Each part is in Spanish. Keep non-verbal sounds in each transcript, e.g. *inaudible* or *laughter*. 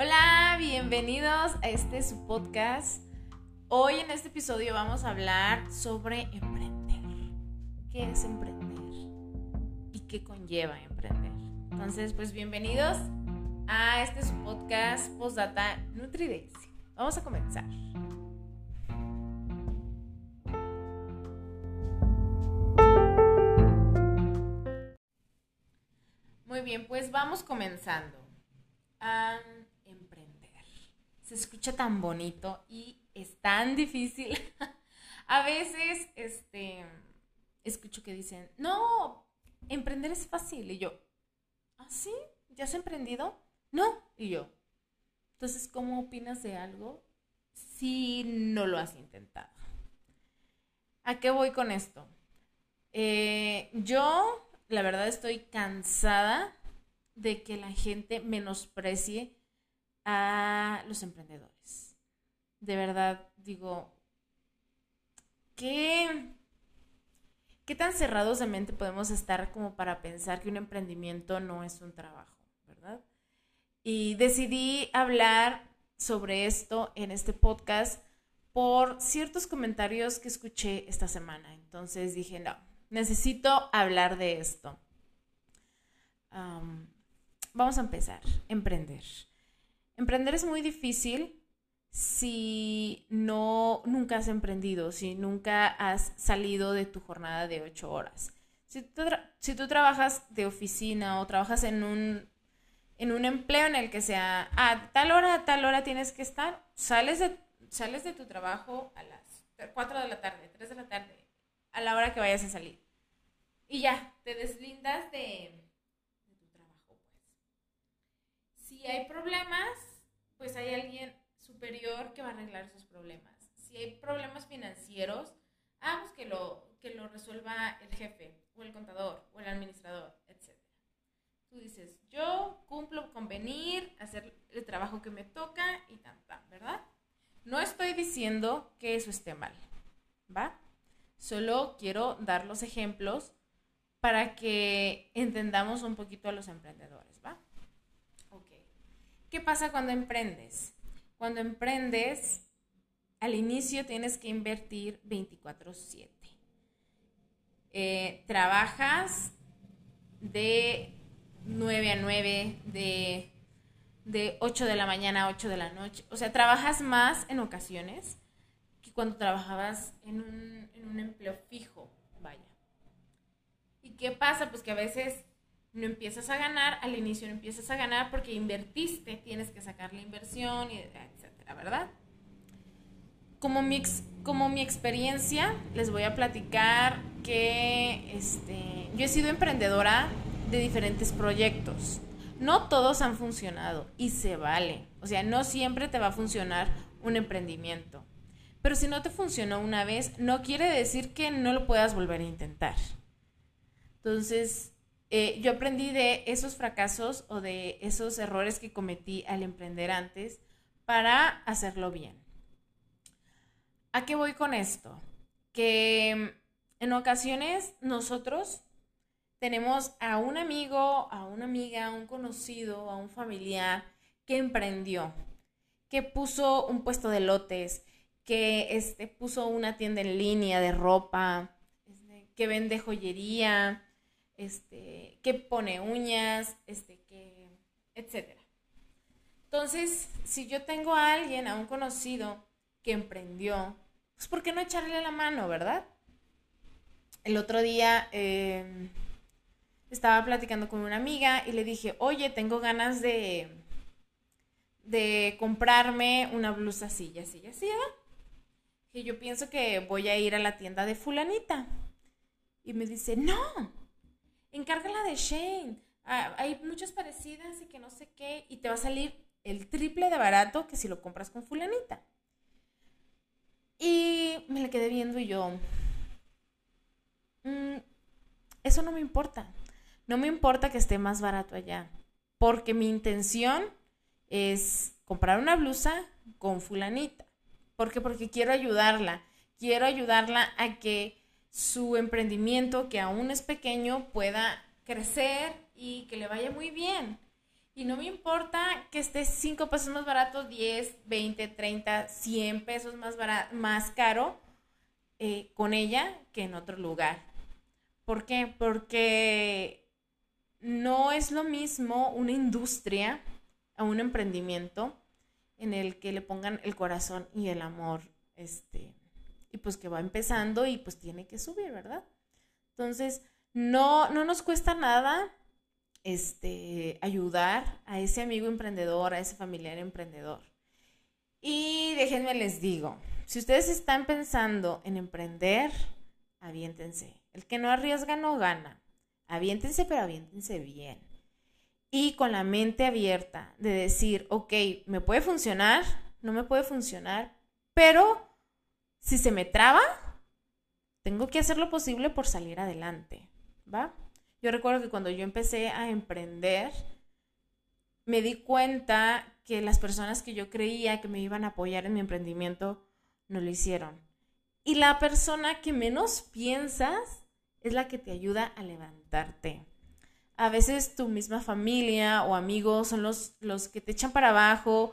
Hola, bienvenidos a este su podcast. Hoy en este episodio vamos a hablar sobre emprender. ¿Qué es emprender? ¿Y qué conlleva emprender? Entonces, pues bienvenidos a este su podcast Postdata Nutridencia. Vamos a comenzar. Muy bien, pues vamos comenzando. Se escucha tan bonito y es tan difícil. *laughs* A veces, este, escucho que dicen, no, emprender es fácil. Y yo, ¿ah, sí? ¿Ya has emprendido? No. Y yo, entonces, ¿cómo opinas de algo si no lo has intentado? ¿A qué voy con esto? Eh, yo la verdad estoy cansada de que la gente menosprecie a los emprendedores. De verdad, digo, ¿qué, qué tan cerrados de mente podemos estar como para pensar que un emprendimiento no es un trabajo, verdad? Y decidí hablar sobre esto en este podcast por ciertos comentarios que escuché esta semana. Entonces dije, no, necesito hablar de esto. vamos a empezar, emprender. Emprender es muy difícil si no nunca has emprendido, si nunca has salido de tu jornada de ocho horas. Si tú, si tú trabajas de oficina o trabajas en un, en un empleo en el que sea, a tal hora, a tal hora tienes que estar, sales de, sales de tu trabajo a las 4 de la tarde, 3 de la tarde, a la hora que vayas a salir. Y ya, te deslindas de, tu trabajo, pues. Si hay problemas, pues hay alguien superior que va a arreglar esos problemas. Si hay problemas financieros, ah, pues que lo, que lo resuelva el jefe, o el contador, o el administrador, etc. Tú dices, yo cumplo con venir, hacer el trabajo que me toca y tan, ¿verdad? No estoy diciendo que eso esté mal, ¿va? Solo quiero dar los ejemplos para que entendamos un poquito a los emprendedores, ¿va? ¿Qué pasa cuando emprendes? Cuando emprendes, al inicio tienes que invertir 24/7. Eh, trabajas de 9 a 9, de, de 8 de la mañana a 8 de la noche. O sea, trabajas más en ocasiones que cuando trabajabas en un, en un empleo fijo, vaya. ¿Y qué pasa? Pues que a veces no empiezas a ganar, al inicio no empiezas a ganar porque invertiste, tienes que sacar la inversión, y etcétera, ¿verdad? Como mi, como mi experiencia, les voy a platicar que este, yo he sido emprendedora de diferentes proyectos. No todos han funcionado y se vale. O sea, no siempre te va a funcionar un emprendimiento. Pero si no te funcionó una vez, no quiere decir que no lo puedas volver a intentar. Entonces, eh, yo aprendí de esos fracasos o de esos errores que cometí al emprender antes para hacerlo bien. ¿A qué voy con esto? Que en ocasiones nosotros tenemos a un amigo, a una amiga, a un conocido, a un familiar que emprendió, que puso un puesto de lotes, que este, puso una tienda en línea de ropa, este, que vende joyería, este, que pone uñas, este, que, etcétera. Entonces, si yo tengo a alguien, a un conocido que emprendió, pues ¿por qué no echarle la mano, verdad? El otro día em, estaba platicando con una amiga y le dije, oye, tengo ganas de, de comprarme una blusa así, así, así, ¿verdad? Que yo pienso que voy a ir a la tienda de fulanita. Y me dice, no, encárgala de Shane. Ah, hay muchas parecidas y que no sé qué, y te va a salir el triple de barato que si lo compras con fulanita. Y me le quedé viendo y yo, mm, eso no me importa. No me importa que esté más barato allá, porque mi intención es comprar una blusa con fulanita. ¿Por qué? Porque quiero ayudarla. Quiero ayudarla a que su emprendimiento, que aún es pequeño, pueda crecer y que le vaya muy bien. Y no me importa que esté 5 pesos más barato, 10, 20, 30, 100 pesos más, más caro eh, con ella que en otro lugar. ¿Por qué? Porque no es lo mismo una industria a un emprendimiento en el que le pongan el corazón y el amor, este, y pues que va empezando y pues tiene que subir, ¿verdad? Entonces, no, no nos cuesta nada este, ayudar a ese amigo emprendedor, a ese familiar emprendedor. Y déjenme les digo, si ustedes están pensando en emprender, aviéntense. El que no arriesga no gana. Aviéntense, pero aviéntense bien. Y con la mente abierta de decir, ok, me puede funcionar, no me puede funcionar, pero si se me traba, tengo que hacer lo posible por salir adelante, ¿va? Yo recuerdo que cuando yo empecé a emprender, me di cuenta que las personas que yo creía que me iban a apoyar en mi emprendimiento no lo hicieron. Y la persona que menos piensas es la que te ayuda a levantarte. A veces tu misma familia o amigos son los, los que te echan para abajo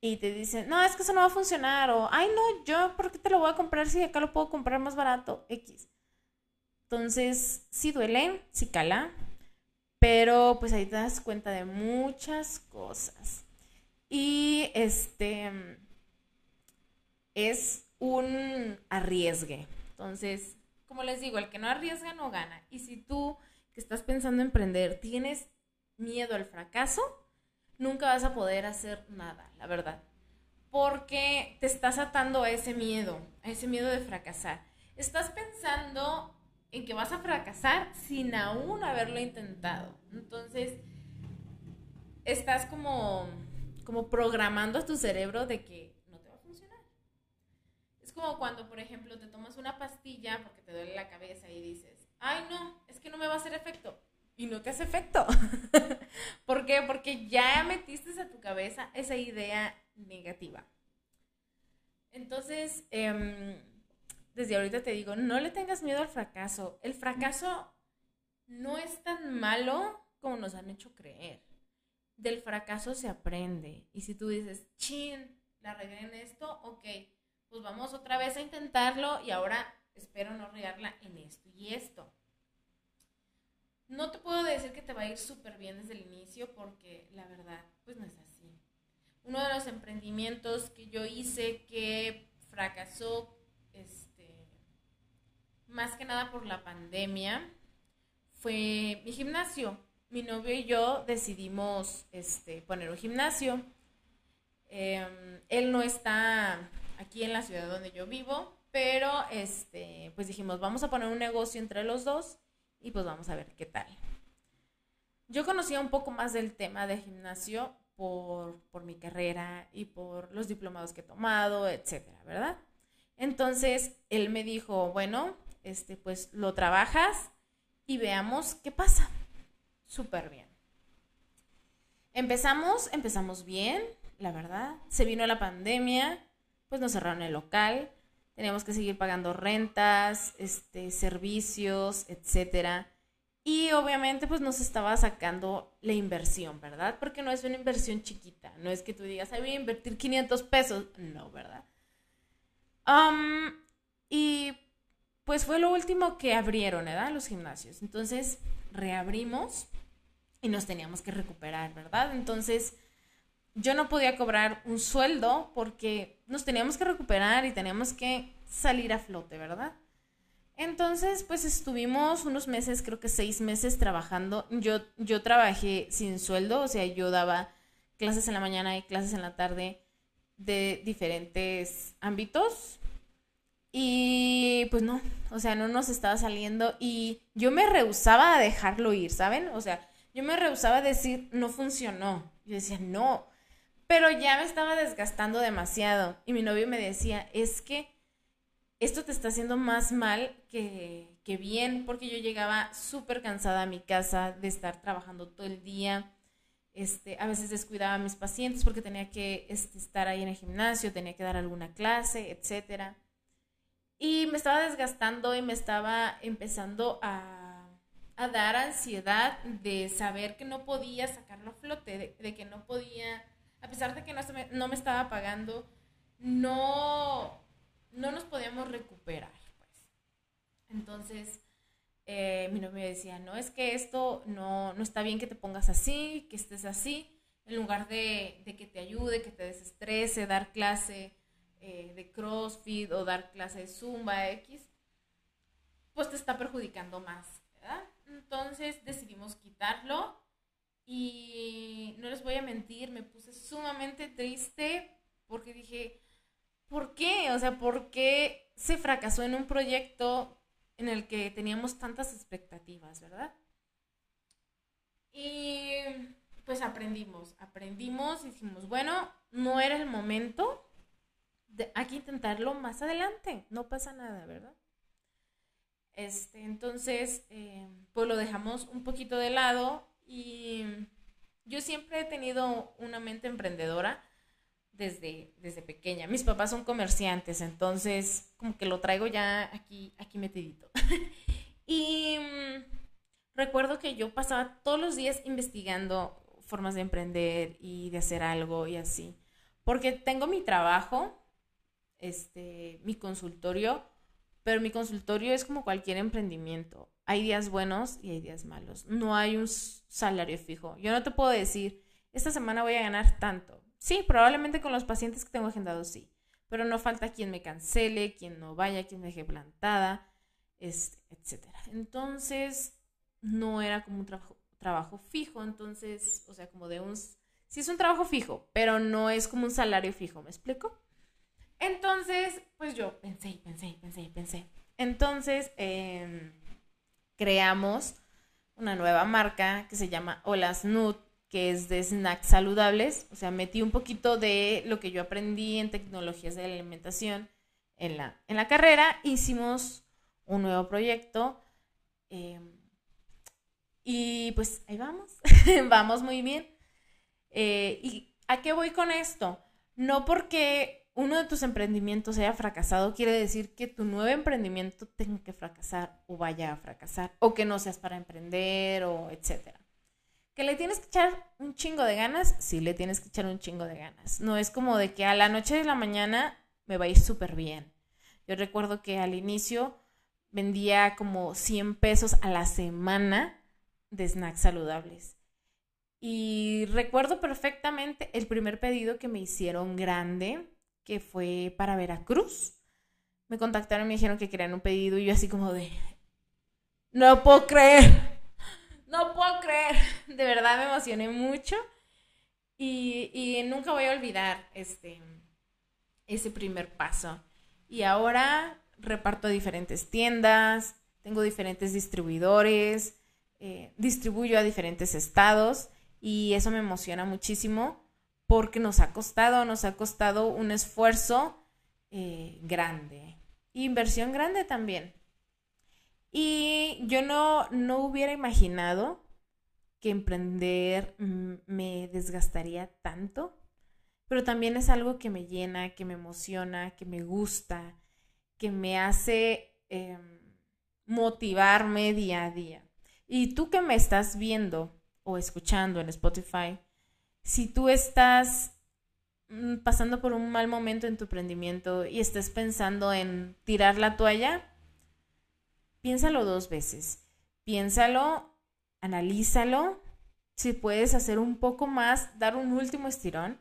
y te dicen, no, es que eso no va a funcionar, o, ay, no, yo, ¿por qué te lo voy a comprar si acá lo puedo comprar más barato? X. Entonces, sí duele, sí cala, pero pues ahí te das cuenta de muchas cosas. Y este es un arriesgue. Entonces, como les digo, el que no arriesga no gana. Y si tú que estás pensando en emprender tienes miedo al fracaso, nunca vas a poder hacer nada, la verdad. Porque te estás atando a ese miedo, a ese miedo de fracasar. Estás pensando en que vas a fracasar sin aún haberlo intentado. Entonces, estás como, como programando a tu cerebro de que no te va a funcionar. Es como cuando, por ejemplo, te tomas una pastilla porque te duele la cabeza y dices, ay no, es que no me va a hacer efecto y no te hace efecto. *laughs* ¿Por qué? Porque ya metiste a tu cabeza esa idea negativa. Entonces, em, desde ahorita te digo, no le tengas miedo al fracaso. El fracaso no es tan malo como nos han hecho creer. Del fracaso se aprende. Y si tú dices, chin, la regué en esto, ok, pues vamos otra vez a intentarlo y ahora espero no regarla en esto y esto. No te puedo decir que te va a ir súper bien desde el inicio porque la verdad, pues no es así. Uno de los emprendimientos que yo hice que fracasó, este, más que nada por la pandemia, fue mi gimnasio. Mi novio y yo decidimos este, poner un gimnasio. Em, él no está aquí en la ciudad donde yo vivo, pero este, pues dijimos, vamos a poner un negocio entre los dos y pues vamos a ver qué tal. Yo conocía un poco más del tema de gimnasio por, mi carrera y por los diplomados que he tomado, etcétera, ¿verdad? Entonces él me dijo, bueno, este, pues lo trabajas y veamos qué pasa. Súper bien. Empezamos, empezamos bien, la verdad. Se vino la pandemia, pues nos cerraron el local teníamos que seguir pagando rentas, este, servicios, etcétera. Y obviamente pues nos estaba sacando la inversión, ¿verdad? Porque no es una inversión chiquita, no es que tú digas, voy a invertir 500 pesos, no, ¿verdad? y pues fue lo último que abrieron, ¿verdad? Los gimnasios. Entonces reabrimos y nos teníamos que recuperar, ¿verdad? Entonces yo no podía cobrar un sueldo porque nos teníamos que recuperar y teníamos que salir a flote, ¿verdad? Entonces, pues estuvimos unos meses, creo que seis meses trabajando. Yo, yo trabajé sin sueldo, o sea, yo daba clases en la mañana y clases en la tarde de diferentes ámbitos. Y pues no, o sea, no nos estaba saliendo y yo me rehusaba a dejarlo ir, ¿saben? O sea, yo me rehusaba a decir, no funcionó. Yo decía, no, pero ya me estaba desgastando demasiado. Y mi novio me decía, es que esto te está haciendo más mal que, bien, porque yo llegaba súper cansada a mi casa de estar trabajando todo el día. Este, a veces descuidaba a mis pacientes porque tenía que este, estar ahí en el gimnasio, tenía que dar alguna clase, etc. Y me estaba desgastando y me estaba empezando a, a dar ansiedad de saber que no podía sacarlo a flote, de, que no podía, a pesar de que no, me, no me estaba pagando, no, no nos podíamos recuperar. Pues. Entonces, eh, mi novio decía, no, es que esto no, no está bien que te pongas así, que estés así, en lugar de, de que te ayude, que te desestrese, dar clase eh, de CrossFit o dar clase de Zumba X, pues te está perjudicando más. Entonces decidimos quitarlo y no les voy a mentir, me puse sumamente triste porque dije, ¿por qué? O sea, ¿por qué se fracasó en un proyecto en el que teníamos tantas expectativas, verdad? Y pues aprendimos, aprendimos dijimos, bueno, no era el momento, hay que intentarlo más adelante, no pasa nada, ¿verdad? Este, entonces, eh, pues lo dejamos un poquito de lado y yo siempre he tenido una mente emprendedora desde, desde pequeña. Mis papás son comerciantes, entonces como que lo traigo ya aquí, aquí metidito. *laughs* y mm, recuerdo que yo pasaba todos los días investigando formas de emprender y de hacer algo y así. Porque tengo mi trabajo, este, mi consultorio, pero mi consultorio es como cualquier emprendimiento. Hay días buenos y hay días malos. No hay un salario fijo. Yo no te puedo decir, esta semana voy a ganar tanto. Sí, probablemente con los pacientes que tengo agendados sí. Pero no falta quien me cancele, quien no vaya, quien me deje plantada, etc. Entonces, no era como un trabajo, trabajo fijo. Entonces, o sea, como de un... Sí es un trabajo fijo, pero no es como un salario fijo, ¿me explico? Entonces, pues yo pensé, pensé, pensé, pensé. Entonces, em, creamos una nueva marca que se llama Hola Snoot, que es de snacks saludables. O sea, metí un poquito de lo que yo aprendí en tecnologías de alimentación en la, en la carrera. Hicimos un nuevo proyecto. Em, y pues ahí vamos, *laughs* vamos muy bien. Eh, ¿Y a qué voy con esto? No porque uno de tus emprendimientos haya fracasado, quiere decir que tu nuevo emprendimiento tenga que fracasar o vaya a fracasar, o que no seas para emprender, o etcétera. ¿Que le tienes que echar un chingo de ganas? Sí, le tienes que echar un chingo de ganas. No es como de que a la noche de la mañana me va a ir súper bien. Yo recuerdo que al inicio vendía como 100 pesos a la semana de snacks saludables. Y recuerdo perfectamente el primer pedido que me hicieron grande que fue para Veracruz. Me contactaron y me dijeron que querían un pedido y yo así como de, no puedo creer, no puedo creer. *laughs* De verdad me emocioné mucho y, nunca voy a olvidar este, ese primer paso. Y ahora reparto a diferentes tiendas, tengo diferentes distribuidores, eh, distribuyo a diferentes estados y eso me emociona muchísimo porque nos ha costado, nos ha costado un esfuerzo eh, grande, inversión grande también. Y yo no, no hubiera imaginado que emprender me desgastaría tanto, pero también es algo que me llena, que me emociona, que me gusta, que me hace em, motivarme día a día. Y tú que me estás viendo o escuchando en Spotify, si tú estás mm, pasando por un mal momento en tu emprendimiento y estás pensando en tirar la toalla, piénsalo dos veces. Piénsalo, analízalo, si puedes hacer un poco más, dar un último estirón.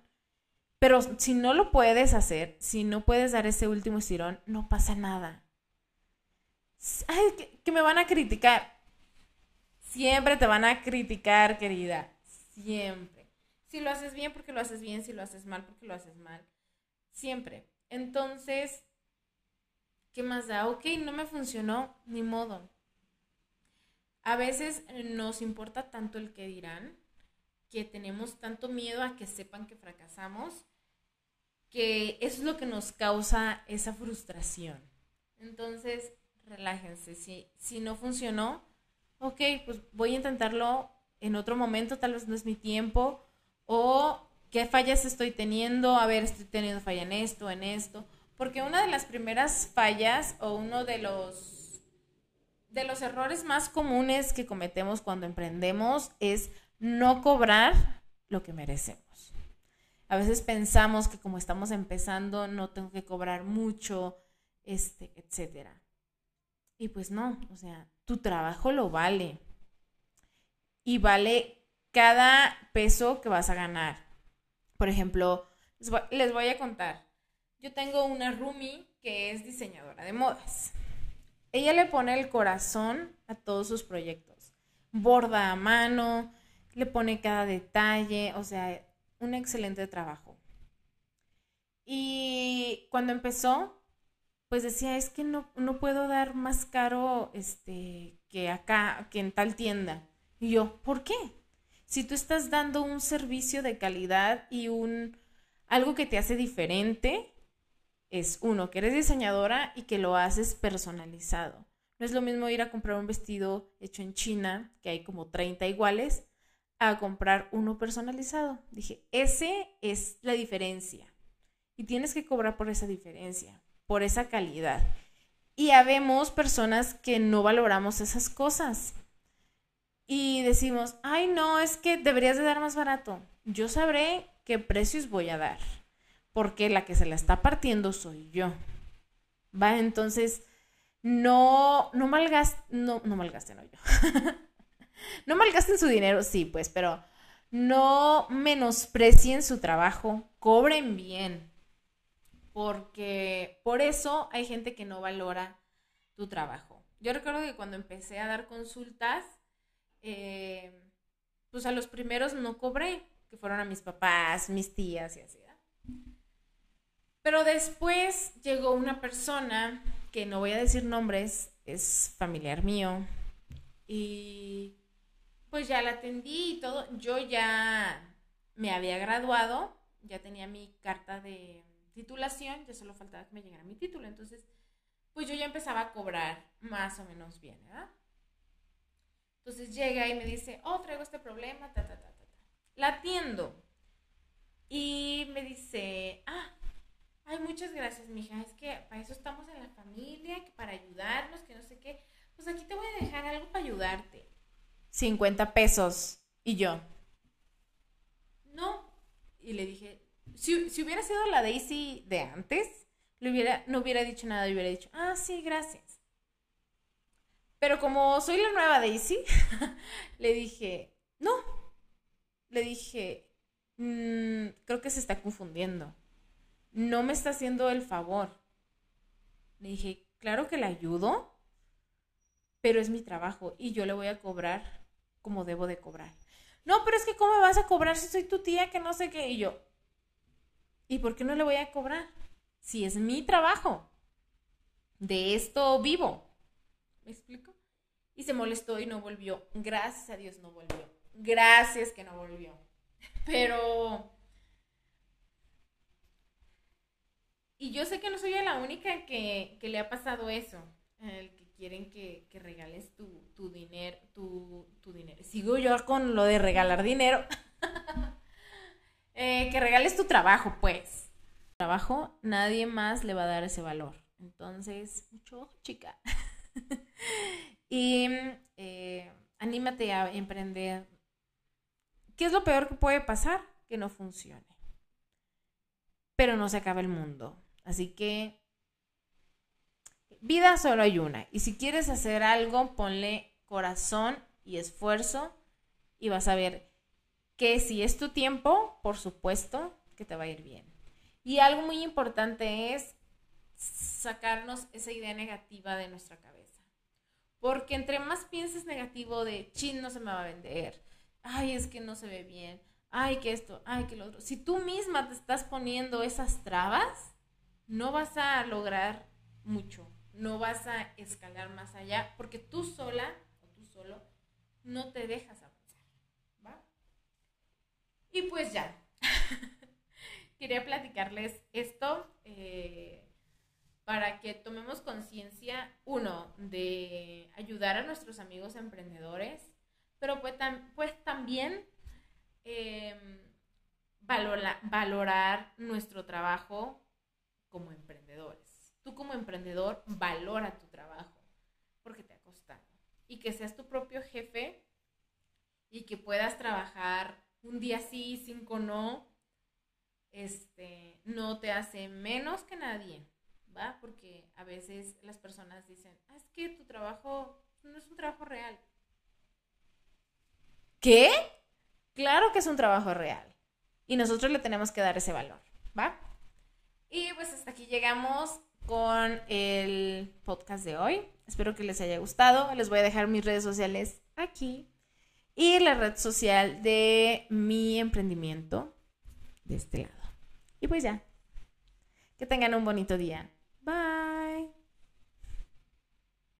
Pero si no lo puedes hacer, si no puedes dar ese último estirón, no pasa nada. Ay, que, que me van a criticar. Siempre te van a criticar, querida. Siempre. Si lo haces bien, porque lo haces bien, si lo haces mal, porque lo haces mal. Siempre. Entonces, ¿qué más da? Ok, no me funcionó, ni modo. A veces nos importa tanto el que dirán, que tenemos tanto miedo a que sepan que fracasamos, que es lo que nos causa esa frustración. Entonces, relájense. Si, si no funcionó, ok, pues voy a intentarlo en otro momento, tal vez no es mi tiempo, o qué fallas estoy teniendo, a ver, estoy teniendo falla en esto, en esto, porque una de las primeras fallas o uno de los de los errores más comunes que cometemos cuando emprendemos es no cobrar lo que merecemos. A veces pensamos que como estamos empezando no tengo que cobrar mucho, este, etcétera. Y pues no, o sea, tu trabajo lo vale. Y vale cada peso que vas a ganar. Por ejemplo, les voy, a contar. Yo tengo una roomie que es diseñadora de modas. Ella le pone el corazón a todos sus proyectos. Borda a mano, le pone cada detalle, o sea, un excelente trabajo. Y cuando empezó, pues decía, es que no, no puedo dar más caro este, que acá, que en tal tienda. Y yo, ¿por qué? Si tú estás dando un servicio de calidad y un algo que te hace diferente, es uno, que eres diseñadora y que lo haces personalizado. No es lo mismo ir a comprar un vestido hecho en China, que hay como 30 iguales, a comprar uno personalizado. Dije, ese es la diferencia. Y tienes que cobrar por esa diferencia por esa calidad. Y habemos personas que no valoramos esas cosas. Y decimos, ay, no, es que deberías de dar más barato. Yo sabré qué precios voy a dar, porque la que se la está partiendo soy yo. Va, entonces, no, no malgasten, no, no malgasten, no yo. *laughs* no malgasten su dinero, sí, pues, pero no menosprecien su trabajo, cobren bien, porque por eso hay gente que no valora tu trabajo. Yo recuerdo que cuando empecé a dar consultas, eh, pues a los primeros no cobré, que fueron a mis papás, mis tías y así. Pero después llegó una persona, que no voy a decir nombres, es familiar mío, y pues ya la atendí y todo. Yo ya me había graduado, ya tenía mi carta de titulación, ya solo faltaba que me llegara mi título. Entonces, pues yo ya empezaba a cobrar más o menos bien, ¿verdad? Entonces llega y me dice, oh, traigo este problema, ta, ta, ta, ta, ta. La atiendo. Y me dice, ah, ay, muchas gracias, mija. Es que para eso estamos en la familia, que para ayudarnos, que no sé qué. Pues aquí te voy a dejar algo para ayudarte. 50 pesos. Y yo, no. Y le dije, si, hubiera sido la Daisy de antes, le hubiera, no hubiera dicho nada, y hubiera dicho, ah, sí, gracias. Pero como soy la nueva Daisy, *laughs* le dije, no. Le dije, mm, creo que se está confundiendo. No me está haciendo el favor. Le dije, claro que le ayudo, pero es mi trabajo y yo le voy a cobrar como debo de cobrar. No, pero es que ¿cómo me vas a cobrar si soy tu tía que no sé qué? Y yo, ¿Y por qué no le voy a cobrar? Si es mi trabajo. De esto vivo. ¿Me explico? Y se molestó y no volvió. Gracias a Dios no volvió. Gracias que no volvió. Pero... Y yo sé que no soy la única que, le ha pasado eso. El que quieren que, regales tu, dinero, tu, tu dinero. Sigo yo con lo de regalar dinero. *laughs* Eh, que regales tu trabajo, pues. Trabajo, nadie más le va a dar ese valor. Entonces, mucho ojo, chica. *laughs* *laughs* y eh, anímate a emprender. ¿Qué es lo peor que puede pasar? Que no funcione. Pero no se acaba el mundo. Así que vida solo hay una. Y si quieres hacer algo, ponle corazón y esfuerzo y vas a ver que si es tu tiempo, por supuesto que te va a ir bien. Y algo muy importante es sacarnos esa idea negativa de nuestra cabeza. Porque entre más pienses negativo de, chin, no se me va a vender, ay, es que no se ve bien, ay, que esto, ay, que lo otro. Si tú misma te estás poniendo esas trabas, no vas a lograr mucho, no vas a escalar más allá, porque tú sola o tú solo no te dejas y pues ya. *laughs* Quería platicarles esto eh, para que tomemos conciencia, uno, de ayudar a nuestros amigos emprendedores, pero pues, pues también em, valorar nuestro trabajo como emprendedores. Tú como emprendedor valora tu trabajo porque te ha costado. y que seas tu propio jefe y que puedas trabajar un día sí, cinco no, este, no te hace menos que nadie, ¿va? Porque a veces las personas dicen, ah, es que tu trabajo no es un trabajo real. ¿Qué? Claro que es un trabajo real. Y nosotros le tenemos que dar ese valor, ¿va? Y pues hasta aquí llegamos con el podcast de hoy. Espero que les haya gustado. Les voy a dejar mis redes sociales aquí y la red social de mi emprendimiento de este lado. Y pues ya. Que tengan un bonito día. Bye.